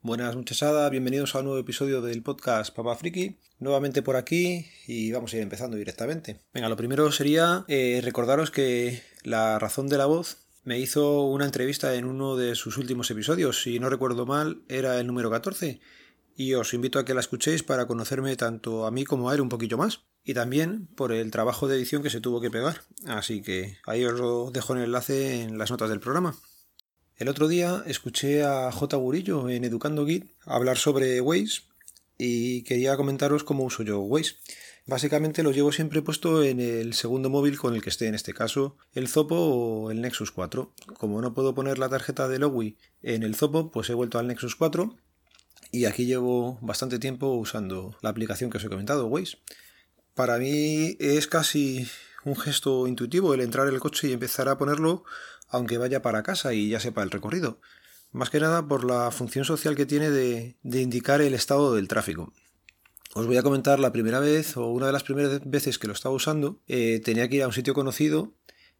Buenas muchachada, bienvenidos a un nuevo episodio del podcast Papa Friki. Nuevamente por aquí y vamos a ir empezando directamente. Venga, lo primero sería eh, recordaros que la razón de la voz me hizo una entrevista en uno de sus últimos episodios, si no recuerdo mal, era el número 14. Y os invito a que la escuchéis para conocerme tanto a mí como a él un poquillo más. Y también por el trabajo de edición que se tuvo que pegar. Así que ahí os lo dejo en el enlace en las notas del programa. El otro día escuché a J. Gurillo en Educando Git hablar sobre Waze y quería comentaros cómo uso yo Waze. Básicamente lo llevo siempre puesto en el segundo móvil con el que esté, en este caso el Zopo o el Nexus 4. Como no puedo poner la tarjeta de Logi en el Zopo, pues he vuelto al Nexus 4 y aquí llevo bastante tiempo usando la aplicación que os he comentado, Waze. Para mí es casi un gesto intuitivo el entrar en el coche y empezar a ponerlo aunque vaya para casa y ya sepa el recorrido. Más que nada por la función social que tiene de, indicar el estado del tráfico. Os voy a comentar la primera vez o una de las primeras veces que lo estaba usando. Eh, tenía que ir a un sitio conocido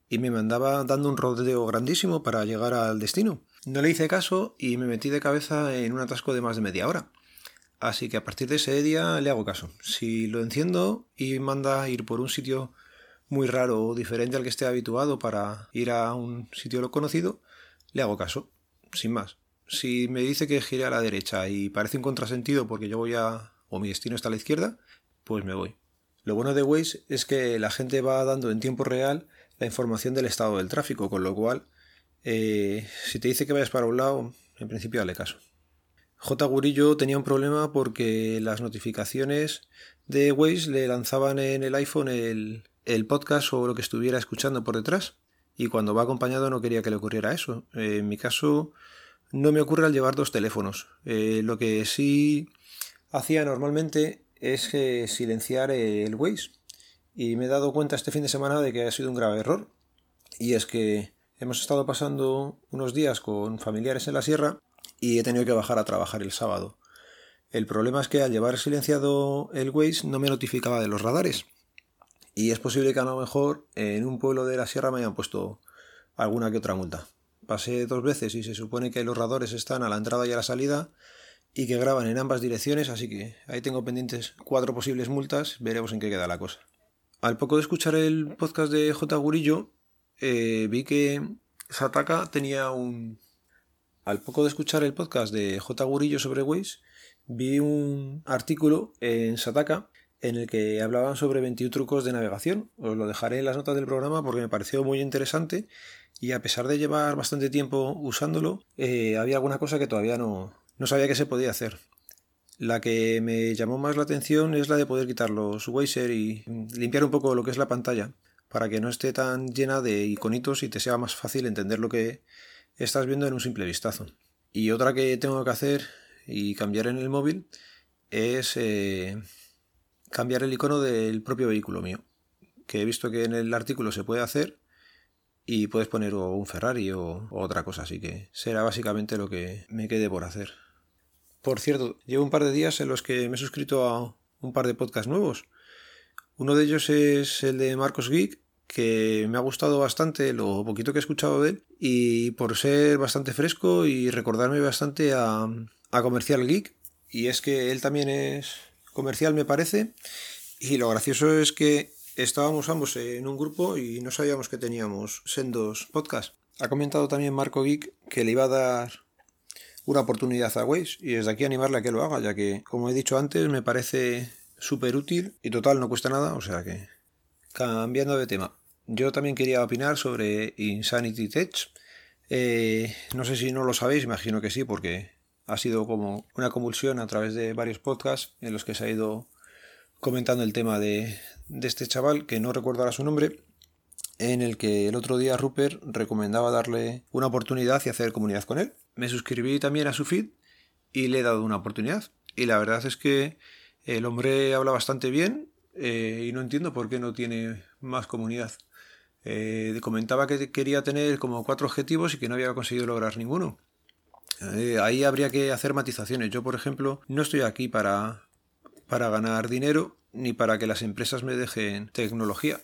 y me mandaba dando un rodeo grandísimo para llegar al destino. No le hice caso y me metí de cabeza en un atasco de más de media hora. Así que a partir de ese día le hago caso. Si lo enciendo y manda ir por un sitio muy raro o diferente al que esté habituado para ir a un sitio conocido, le hago caso, sin más. Si me dice que gire a la derecha y parece un contrasentido porque yo voy a... o mi destino está a la izquierda, pues me voy. Lo bueno de Waze es que la gente va dando en tiempo real la información del estado del tráfico, con lo cual, eh, si te dice que vayas para un lado, en principio dale caso. J. Gurillo tenía un problema porque las notificaciones de Waze le lanzaban en el iPhone el, el podcast o lo que estuviera escuchando por detrás. Y cuando va acompañado no quería que le ocurriera eso. Eh, en mi caso no me ocurre al llevar dos teléfonos. Eh, lo que sí hacía normalmente es eh, silenciar el Waze. Y me he dado cuenta este fin de semana de que ha sido un grave error. Y es que hemos estado pasando unos días con familiares en la sierra y he tenido que bajar a trabajar el sábado. El problema es que al llevar silenciado el Waze no me notificaba de los radares. Y es posible que a lo mejor en un pueblo de la sierra me hayan puesto alguna que otra multa. Pasé dos veces y se supone que los radores están a la entrada y a la salida y que graban en ambas direcciones, así que ahí tengo pendientes cuatro posibles multas, veremos en qué queda la cosa. Al poco de escuchar el podcast de J. Gurillo, eh, vi que Sataka tenía un... Al poco de escuchar el podcast de J. Gurillo sobre Waze, vi un artículo en Sataka en el que hablaban sobre 21 trucos de navegación. Os lo dejaré en las notas del programa porque me pareció muy interesante y a pesar de llevar bastante tiempo usándolo, eh, había alguna cosa que todavía no, no sabía que se podía hacer. La que me llamó más la atención es la de poder quitar los Weiser y limpiar un poco lo que es la pantalla para que no esté tan llena de iconitos y te sea más fácil entender lo que estás viendo en un simple vistazo. Y otra que tengo que hacer y cambiar en el móvil es eh, cambiar el icono del propio vehículo mío. Que he visto que en el artículo se puede hacer y puedes poner un Ferrari o, otra cosa, así que será básicamente lo que me quede por hacer. Por cierto, llevo un par de días en los que me he suscrito a un par de podcasts nuevos. Uno de ellos es el de Marcos Geek, que me ha gustado bastante lo poquito que he escuchado de él, y por ser bastante fresco y recordarme bastante a, a Comercial Geek, y es que él también es comercial me parece. Y lo gracioso es que estábamos ambos en un grupo y no sabíamos que teníamos sendos podcasts. Ha comentado también Marco Geek que le iba a dar una oportunidad a Waze y desde aquí animarle a que lo haga, ya que, como he dicho antes, me parece súper útil y total no cuesta nada, o sea que cambiando de tema. Yo también quería opinar sobre Insanity Tech. Eh, no sé si no lo sabéis, imagino que sí, porque ha sido como una convulsión a través de varios podcasts en los que se ha ido comentando el tema de, este chaval, que no recuerdo ahora su nombre, en el que el otro día Rupert recomendaba darle una oportunidad y hacer comunidad con él. Me suscribí también a su feed y le he dado una oportunidad. Y la verdad es que el hombre habla bastante bien eh, y no entiendo por qué no tiene más comunidad. Eh, comentaba que quería tener como cuatro objetivos y que no había conseguido lograr ninguno. Eh, ahí habría que hacer matizaciones. Yo, por ejemplo, no estoy aquí para, para ganar dinero ni para que las empresas me dejen tecnología.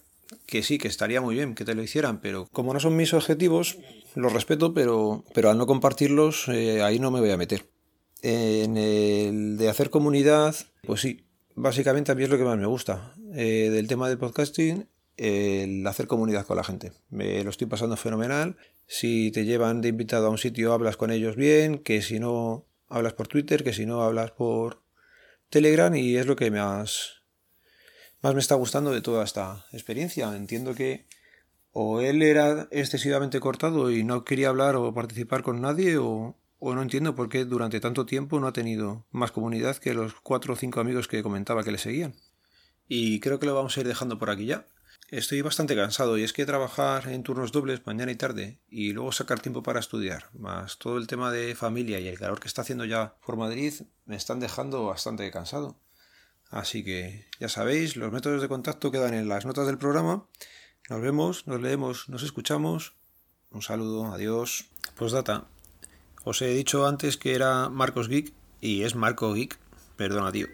Que sí, que estaría muy bien que te lo hicieran, pero como no son mis objetivos, los respeto, pero, pero al no compartirlos, eh, ahí no me voy a meter. En el de hacer comunidad, pues sí, básicamente a mí es lo que más me gusta. Eh, del tema del podcasting, el hacer comunidad con la gente. Me lo estoy pasando fenomenal. Si te llevan de invitado a un sitio, hablas con ellos bien, que si no, hablas por Twitter, que si no, hablas por Telegram y es lo que más, más me está gustando de toda esta experiencia. Entiendo que o él era excesivamente cortado y no quería hablar o participar con nadie o, o no entiendo por qué durante tanto tiempo no ha tenido más comunidad que los cuatro o cinco amigos que comentaba que le seguían. Y creo que lo vamos a ir dejando por aquí ya. Estoy bastante cansado y es que trabajar en turnos dobles mañana y tarde y luego sacar tiempo para estudiar, más todo el tema de familia y el calor que está haciendo ya por Madrid, me están dejando bastante cansado. Así que ya sabéis, los métodos de contacto quedan en las notas del programa. Nos vemos, nos leemos, nos escuchamos. Un saludo, adiós. Postdata. Os he dicho antes que era Marcos Geek y es Marco Geek. Perdona, tío.